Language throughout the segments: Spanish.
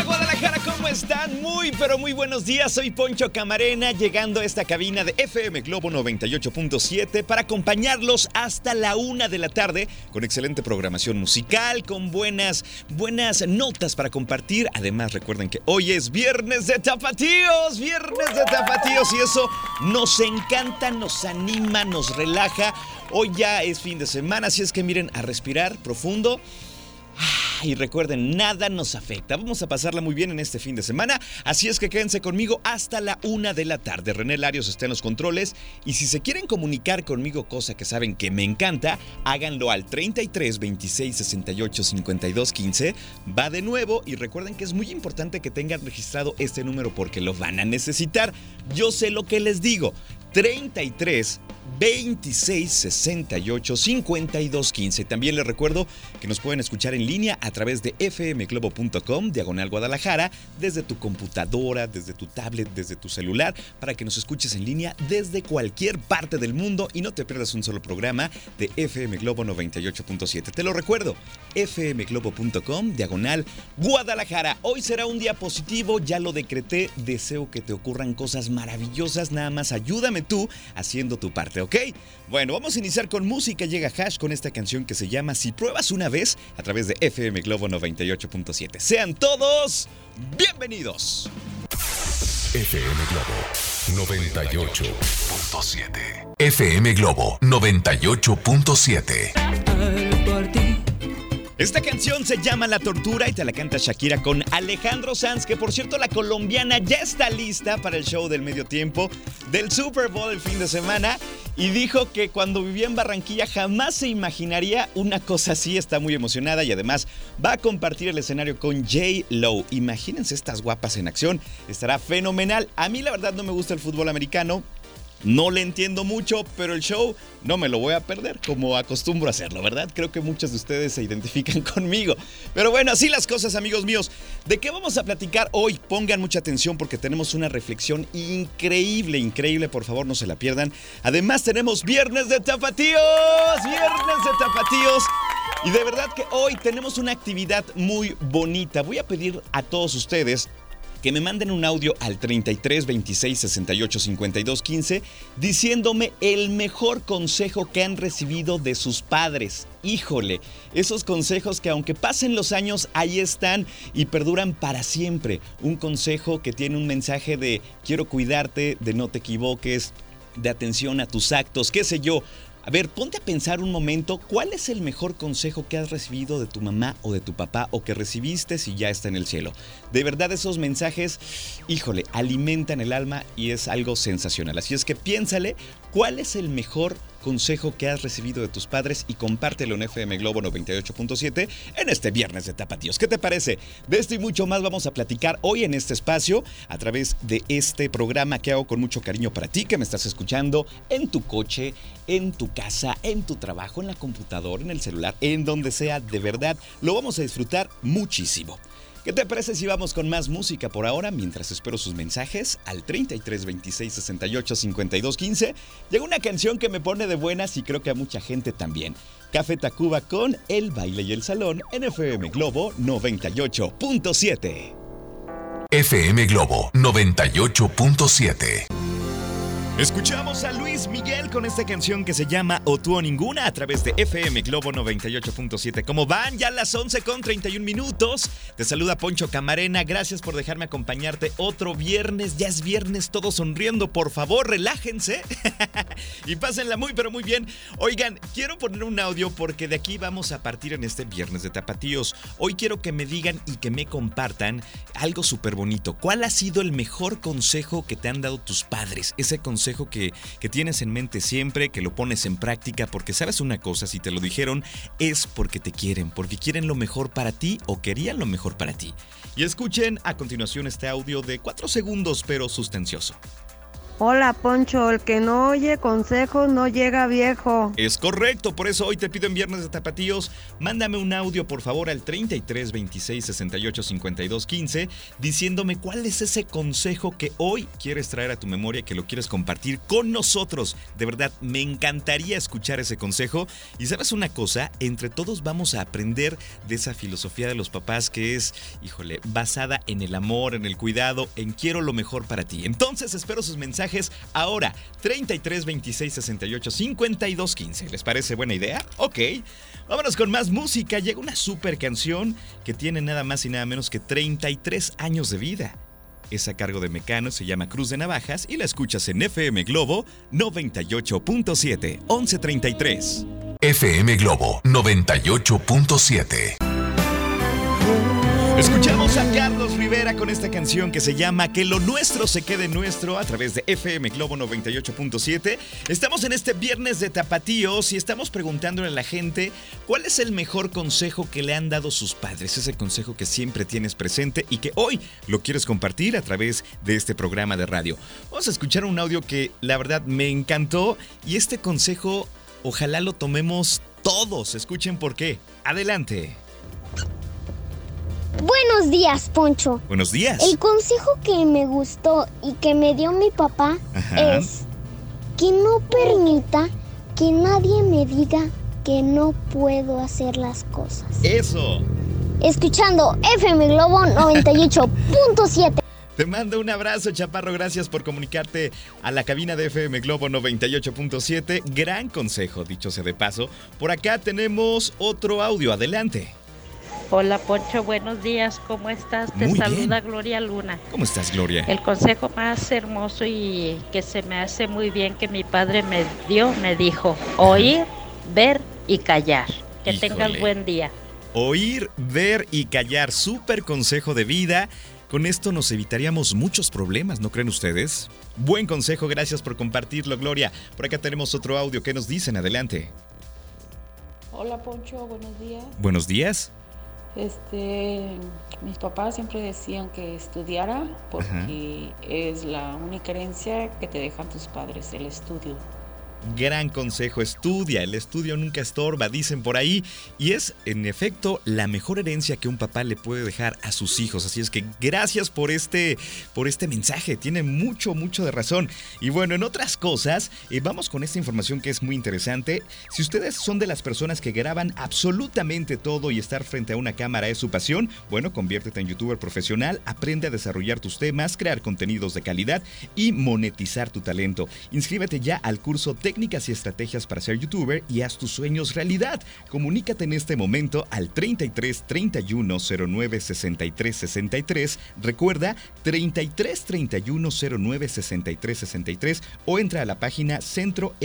Guadalajara, ¿cómo están? Muy, pero muy buenos días. Soy Poncho Camarena, llegando a esta cabina de FM Globo 98.7 para acompañarlos hasta la una de la tarde con excelente programación musical, con buenas, buenas notas para compartir. Además, recuerden que hoy es viernes de tapatíos, viernes de tapatíos y eso nos encanta, nos anima, nos relaja. Hoy ya es fin de semana, así es que miren a respirar profundo. Y recuerden, nada nos afecta. Vamos a pasarla muy bien en este fin de semana. Así es que quédense conmigo hasta la una de la tarde. René Larios está en los controles. Y si se quieren comunicar conmigo, cosa que saben que me encanta, háganlo al 33 26 68 52 15. Va de nuevo. Y recuerden que es muy importante que tengan registrado este número porque lo van a necesitar. Yo sé lo que les digo. 33 26 68 52 15. También les recuerdo que nos pueden escuchar en línea a través de fmglobo.com, diagonal Guadalajara, desde tu computadora, desde tu tablet, desde tu celular, para que nos escuches en línea desde cualquier parte del mundo y no te pierdas un solo programa de FM Globo 98.7. Te lo recuerdo, fmglobo.com, diagonal Guadalajara. Hoy será un día positivo, ya lo decreté, deseo que te ocurran cosas maravillosas, nada más ayúdame tú haciendo tu parte, ¿ok? Bueno, vamos a iniciar con música, llega Hash con esta canción que se llama Si pruebas una vez a través de FM Globo 98.7. Sean todos bienvenidos. FM Globo 98.7. FM Globo 98.7. Esta canción se llama La Tortura y te la canta Shakira con Alejandro Sanz, que por cierto la colombiana ya está lista para el show del medio tiempo del Super Bowl el fin de semana y dijo que cuando vivía en Barranquilla jamás se imaginaría una cosa así, está muy emocionada y además va a compartir el escenario con J. Lowe. Imagínense estas guapas en acción, estará fenomenal. A mí la verdad no me gusta el fútbol americano, no le entiendo mucho, pero el show no me lo voy a perder como acostumbro a hacerlo, ¿verdad? Creo que muchos de ustedes se identifican conmigo. Pero bueno, así las cosas, amigos míos. ¿De qué vamos a platicar hoy? Pongan mucha atención porque tenemos una reflexión increíble, increíble. Por favor, no se la pierdan. Además, tenemos Viernes de Tapatíos. Viernes de Tapatíos. Y de verdad que hoy tenemos una actividad muy bonita. Voy a pedir a todos ustedes que me manden un audio al 33 26 68 52 15 diciéndome el mejor consejo que han recibido de sus padres. Híjole, esos consejos que aunque pasen los años, ahí están y perduran para siempre. Un consejo que tiene un mensaje de quiero cuidarte, de no te equivoques, de atención a tus actos, qué sé yo. A ver, ponte a pensar un momento, ¿cuál es el mejor consejo que has recibido de tu mamá o de tu papá o que recibiste si ya está en el cielo? De verdad esos mensajes, híjole, alimentan el alma y es algo sensacional. Así es que piénsale, ¿cuál es el mejor consejo que has recibido de tus padres y compártelo en FM Globo 98.7 en este viernes de Tapatíos. ¿Qué te parece? De esto y mucho más vamos a platicar hoy en este espacio a través de este programa que hago con mucho cariño para ti que me estás escuchando en tu coche, en tu casa, en tu trabajo, en la computadora, en el celular, en donde sea, de verdad, lo vamos a disfrutar muchísimo. ¿Qué te parece si vamos con más música por ahora mientras espero sus mensajes al 33 26 68 52 15? Llega una canción que me pone de buenas y creo que a mucha gente también. Café Tacuba con El baile y el salón en FM Globo 98.7. FM Globo 98.7. Escuchamos a Luis Miguel con esta canción que se llama O tú o ninguna a través de FM Globo 98.7. ¿Cómo van? Ya las 11 con 31 minutos. Te saluda Poncho Camarena. Gracias por dejarme acompañarte otro viernes. Ya es viernes, todos sonriendo. Por favor, relájense y pásenla muy, pero muy bien. Oigan, quiero poner un audio porque de aquí vamos a partir en este viernes de tapatíos. Hoy quiero que me digan y que me compartan algo súper bonito. ¿Cuál ha sido el mejor consejo que te han dado tus padres? Ese consejo que, que tienes en mente siempre, que lo pones en práctica, porque sabes una cosa, si te lo dijeron, es porque te quieren, porque quieren lo mejor para ti o querían lo mejor para ti. Y escuchen a continuación este audio de 4 segundos, pero sustancioso. Hola Poncho, el que no oye consejos no llega viejo. Es correcto, por eso hoy te pido en Viernes de Tapatíos, mándame un audio por favor al 33 26 68 52 15 diciéndome cuál es ese consejo que hoy quieres traer a tu memoria, que lo quieres compartir con nosotros. De verdad, me encantaría escuchar ese consejo. Y sabes una cosa, entre todos vamos a aprender de esa filosofía de los papás que es, híjole, basada en el amor, en el cuidado, en quiero lo mejor para ti. Entonces espero sus mensajes ahora 33 26 68 52 15. ¿Les parece buena idea? Ok. Vámonos con más música. Llega una super canción que tiene nada más y nada menos que 33 años de vida. Es a cargo de Mecano, se llama Cruz de Navajas y la escuchas en FM Globo 98.7 1133. FM Globo 98.7. Escuchamos a Carlos Con esta canción que se llama Que lo nuestro se quede nuestro a través de FM Globo 98.7. Estamos en este viernes de tapatíos y estamos preguntándole a la gente cuál es el mejor consejo que le han dado sus padres, ese consejo que siempre tienes presente y que hoy lo quieres compartir a través de este programa de radio. Vamos a escuchar un audio que la verdad me encantó y este consejo ojalá lo tomemos todos. Escuchen por qué. Adelante. Buenos días, Poncho. Buenos días. El consejo que me gustó y que me dio mi papá Ajá. es que no permita que nadie me diga que no puedo hacer las cosas. Eso. Escuchando FM Globo 98.7. Te mando un abrazo, Chaparro. Gracias por comunicarte a la cabina de FM Globo 98.7. Gran consejo, dicho sea de paso. Por acá tenemos otro audio. Adelante. Hola Poncho, buenos días, ¿cómo estás? Te Muy saluda bien. Gloria Luna. ¿Cómo estás, Gloria? El consejo más hermoso y que se me hace muy bien que mi padre me dio, me dijo, oír, ver y callar. Que Híjole. tengas buen día. Oír, ver y callar. Súper consejo de vida. Con esto nos evitaríamos muchos problemas, ¿no creen ustedes? Buen consejo, gracias por compartirlo, Gloria. Por acá tenemos otro audio. ¿Qué nos dicen? Adelante. Hola Poncho, buenos días. Buenos días. Este, mis papás siempre decían que estudiara porque es la única herencia que te dejan tus padres, el estudio. Gran consejo, estudia, el estudio nunca estorba, dicen por ahí, y es en efecto la mejor herencia que un papá le puede dejar a sus hijos, así es que gracias por este por este mensaje, tiene mucho mucho de razón. Y bueno, en otras cosas, eh, vamos con esta información que es muy interesante. Si ustedes son de las personas que graban absolutamente todo y estar frente a una cámara es su pasión, bueno, conviértete en youtuber profesional, aprende a desarrollar tus temas, crear contenidos de calidad y monetizar tu talento. Inscríbete ya al curso Técnicas y Estrategias para ser youtuber y haz tus sueños realidad. Comunícate en este momento al 33 31 09 63 63. Recuerda 33 31 09 63 63 o entra a la página centrombs.com.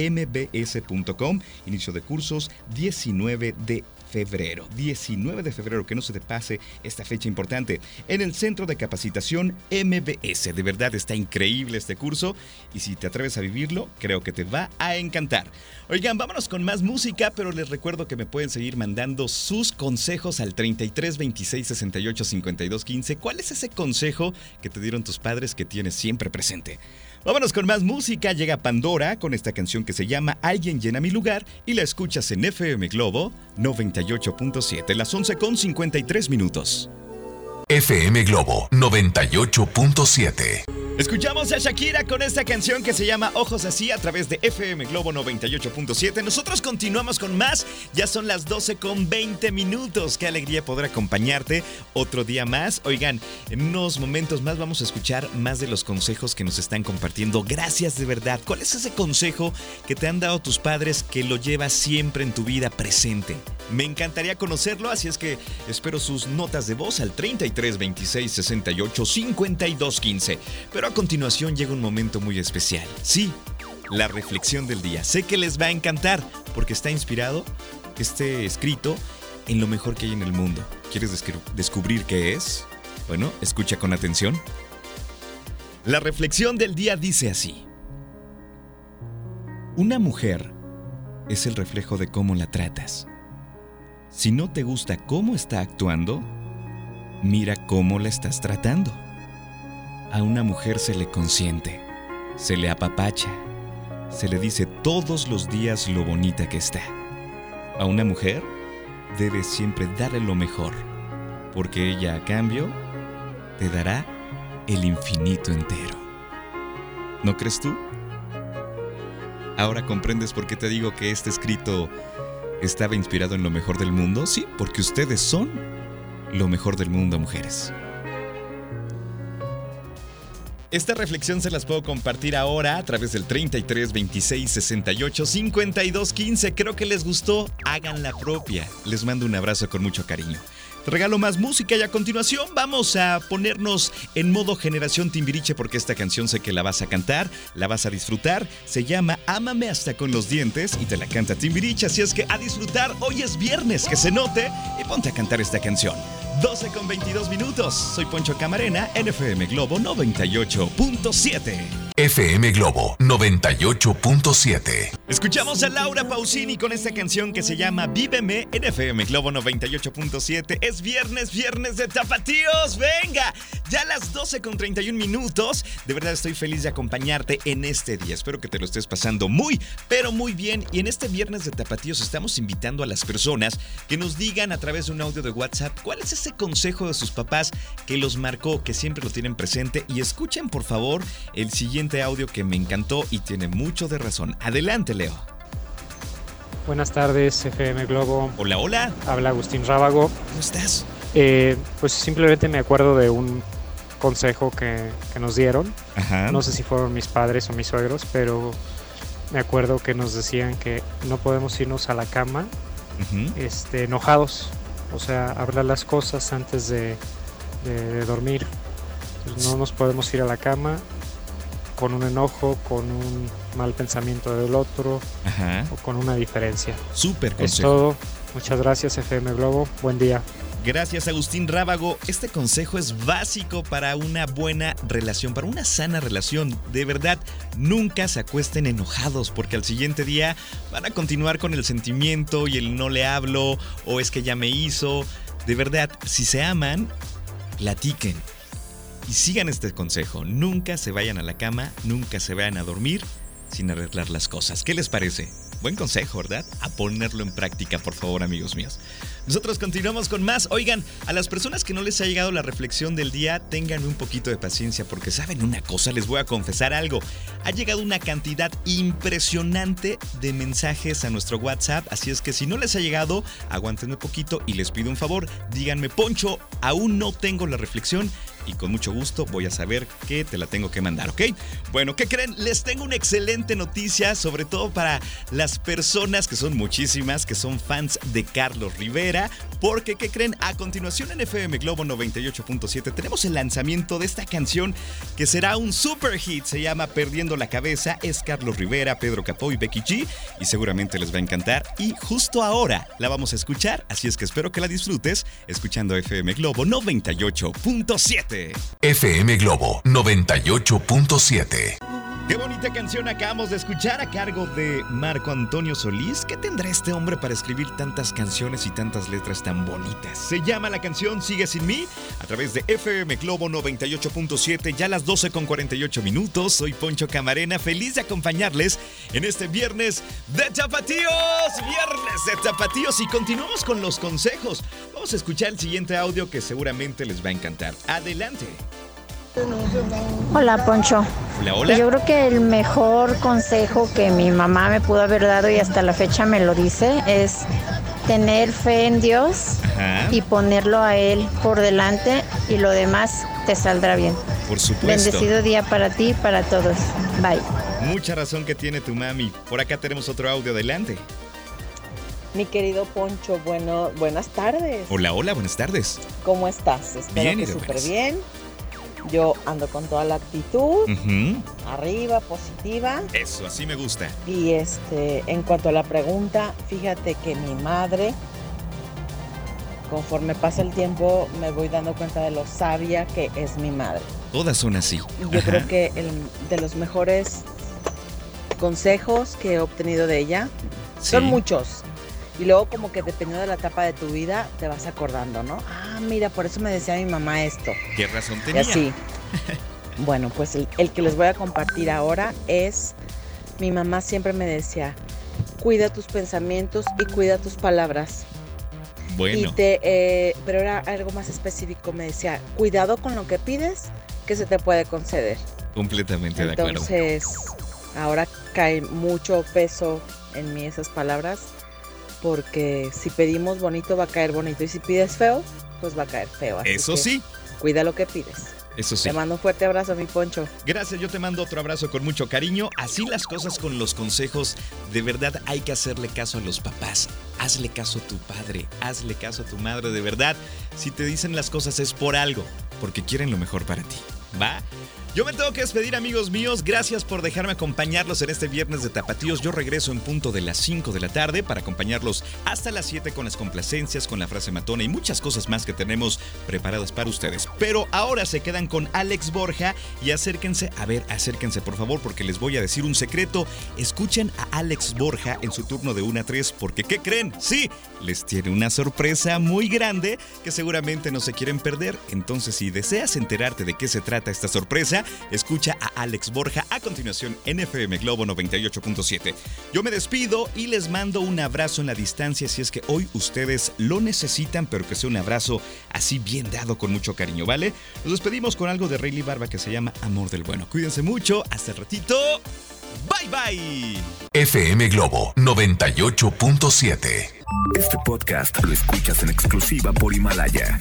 Inicio de cursos 19 de febrero. 19 de febrero, que no se te pase esta fecha importante. En el Centro de Capacitación MBS. De verdad está increíble este curso y si te atreves a vivirlo, creo que te va a encantar. Oigan, vámonos con más música, pero les recuerdo que me pueden seguir mandando sus consejos al 33 26 68 52 15. ¿Cuál es ese consejo que te dieron tus padres que tienes siempre presente? Vámonos con más música. Llega Pandora con esta canción que se llama Alguien llena mi lugar y la escuchas en FM Globo 98.7, las 11 con 53 minutos. FM Globo 98.7. Escuchamos a Shakira con esta canción que se llama Ojos así a través de FM Globo 98.7. Nosotros continuamos con más. Ya son las 12 con 20 minutos. Qué alegría poder acompañarte otro día más. Oigan, en unos momentos más vamos a escuchar más de los consejos que nos están compartiendo. Gracias de verdad. ¿Cuál es ese consejo que te han dado tus padres que lo llevas siempre en tu vida presente? Me encantaría conocerlo, así es que espero sus notas de voz al 33 26 68 52 15. Pero a continuación llega un momento muy especial. Sí, la reflexión del día. Sé que les va a encantar porque está inspirado este escrito en lo mejor que hay en el mundo. ¿Quieres descubrir qué es? Bueno, escucha con atención. La reflexión del día dice así. Una mujer es el reflejo de cómo la tratas. Si no te gusta cómo está actuando, mira cómo la estás tratando. A una mujer se le consiente, se le apapacha, se le dice todos los días lo bonita que está. A una mujer debes siempre darle lo mejor, porque ella a cambio te dará el infinito entero. ¿No crees tú? Ahora comprendes por qué te digo que este escrito estaba inspirado en lo mejor del mundo? Sí, porque ustedes son lo mejor del mundo, mujeres. Esta reflexión se las puedo compartir ahora a través del 33 26 68 52 15. Creo que les gustó. Hagan la propia. Les mando un abrazo con mucho cariño. Regalo más música y a continuación vamos a ponernos en modo generación Timbiriche porque esta canción sé que la vas a cantar, la vas a disfrutar. Se llama Ámame hasta con los dientes y te la canta Timbiriche. Así es que a disfrutar, hoy es viernes, que se note y ponte a cantar esta canción. 12 con 22 minutos. Soy Poncho Camarena, NFM Globo 98.7. FM Globo 98.7. Escuchamos a Laura Pausini con esta canción que se llama Víveme en FM Globo 98.7. Es viernes, viernes de tapatíos. Venga, ya las 12 con 31 minutos. De verdad estoy feliz de acompañarte en este día. Espero que te lo estés pasando muy, pero muy bien. Y en este viernes de tapatíos estamos invitando a las personas que nos digan a través de un audio de WhatsApp cuál es ese consejo de sus papás que los marcó, que siempre lo tienen presente. Y escuchen por favor el siguiente audio que me encantó y tiene mucho de razón. Adelante, Leo. Buenas tardes, FM Globo. Hola, hola. Habla Agustín Rábago. ¿Cómo estás? Eh, pues simplemente me acuerdo de un consejo que, nos dieron. No sé si fueron mis padres o mis suegros, pero me acuerdo que nos decían que no podemos irnos a la cama este, enojados. O sea, hablar las cosas antes de, de dormir. No nos podemos ir a la cama con un enojo, con un mal pensamiento del otro o con una diferencia. Súper consejo. Es todo. Muchas gracias FM Globo. Buen día. Gracias Agustín Rábago. Este consejo es básico para una buena relación, para una sana relación. De verdad, nunca se acuesten enojados porque al siguiente día van a continuar con el sentimiento y el no le hablo o es que ya me hizo. De verdad, si se aman, platiquen y sigan este consejo, nunca se vayan a la cama, nunca se vayan a dormir sin arreglar las cosas. ¿Qué les parece? Buen consejo, ¿verdad? A ponerlo en práctica, por favor, amigos míos. Nosotros continuamos con más. Oigan, a las personas que no les ha llegado la reflexión del día, tengan un poquito de paciencia porque saben una cosa, les voy a confesar algo. Ha llegado una cantidad impresionante de mensajes a nuestro WhatsApp, así es que si no les ha llegado, aguanten un poquito y les pido un favor, díganme, Poncho, aún no tengo la reflexión y con mucho gusto voy a saber que te la tengo que mandar, ¿ok? Bueno, ¿qué creen? Les tengo una excelente noticia, sobre todo para las personas que son muchísimas, que son fans de Carlos Rivera, porque ¿qué creen? A continuación en FM Globo 98.7 tenemos el lanzamiento de esta canción que será un super hit, se llama Perdiendo la Cabeza, es Carlos Rivera, Pedro Capó y Becky G, y seguramente les va a encantar, y justo ahora la vamos a escuchar, así es que espero que la disfrutes escuchando FM Globo 98.7. FM Globo 98.7. Qué bonita canción acabamos de escuchar a cargo de Marco Antonio Solís. ¿Qué tendrá este hombre para escribir tantas canciones y tantas letras tan bonitas? Se llama la canción Sigue sin mí a través de FM Globo 98.7, ya las 12 con 48 minutos. Soy Poncho Camarena, feliz de acompañarles en este viernes de Tapatíos. Viernes de Tapatíos y continuamos con los consejos. Vamos a escuchar el siguiente audio que seguramente les va a encantar. Adelante. Hola, Poncho. Hola, hola. Yo creo que el mejor consejo que mi mamá me pudo haber dado y hasta la fecha me lo dice es tener fe en Dios Ajá. y ponerlo a Él por delante y lo demás te saldrá bien. Por supuesto. Bendecido día para ti y para todos. Bye. Mucha razón que tiene tu mami. Por acá tenemos otro audio adelante. Mi querido Poncho, bueno, buenas tardes. Hola, hola, buenas tardes. ¿Cómo estás? Espero Bien, y que súper bien. Yo ando con toda la actitud, arriba, positiva. Eso, así me gusta. Y este, en cuanto a la pregunta, fíjate que mi madre, conforme pasa el tiempo, me voy dando cuenta de lo sabia que es mi madre. Todas son así. Y yo Ajá. creo que el, de los mejores consejos que he obtenido de ella son muchos. Y luego como que dependiendo de la etapa de tu vida te vas acordando, ¿no? Ah, mira, por eso me decía mi mamá esto. ¿Qué razón Y tenía? así. Bueno, pues el, el que les voy a compartir ahora es, mi mamá siempre me decía, cuida tus pensamientos y cuida tus palabras. Y Bueno, te, eh, pero era algo más específico, me decía, cuidado con lo que pides que se te puede conceder. completamente de acuerdo. Entonces, ahora cae mucho peso en mí esas palabras, porque si pedimos bonito va a caer bonito y si pides feo, pues va a caer feo. Así Eso sí, Cuida lo que pides. eso sí. Te mando un fuerte abrazo, mi Poncho. Gracias, yo te mando otro abrazo con mucho cariño. Así las cosas con los consejos, de verdad hay que hacerle caso a los papás. Hazle caso a tu padre, hazle caso a tu madre, de verdad. Si te dicen las cosas es por algo, porque quieren lo mejor para ti. ¿Va? Yo me tengo que despedir, amigos míos. Gracias por dejarme acompañarlos en este viernes de Tapatíos. Yo regreso en punto de las 5 de la tarde para acompañarlos hasta las 7 con las complacencias, con la frase matona y muchas cosas más que tenemos preparadas para ustedes. Pero ahora se quedan con Alex Borja y acérquense, a ver, acérquense por favor, porque les voy a decir un secreto. Escuchen a Alex Borja en su turno de 1 a 3, porque ¿qué creen? Sí, les tiene una sorpresa muy grande que seguramente no se quieren perder. Entonces, si deseas enterarte de qué se trata esta sorpresa, escucha a Alex Borja a continuación en FM Globo 98.7. Yo me despido y les mando un abrazo en la distancia si es que hoy ustedes lo necesitan, pero que sea un abrazo así bien dado con mucho cariño, ¿vale? Nos despedimos con algo de Rayleigh Barba que se llama Amor del Bueno. Cuídense mucho, hasta el ratito. Bye bye. FM Globo 98.7. Este podcast lo escuchas en exclusiva por Himalaya.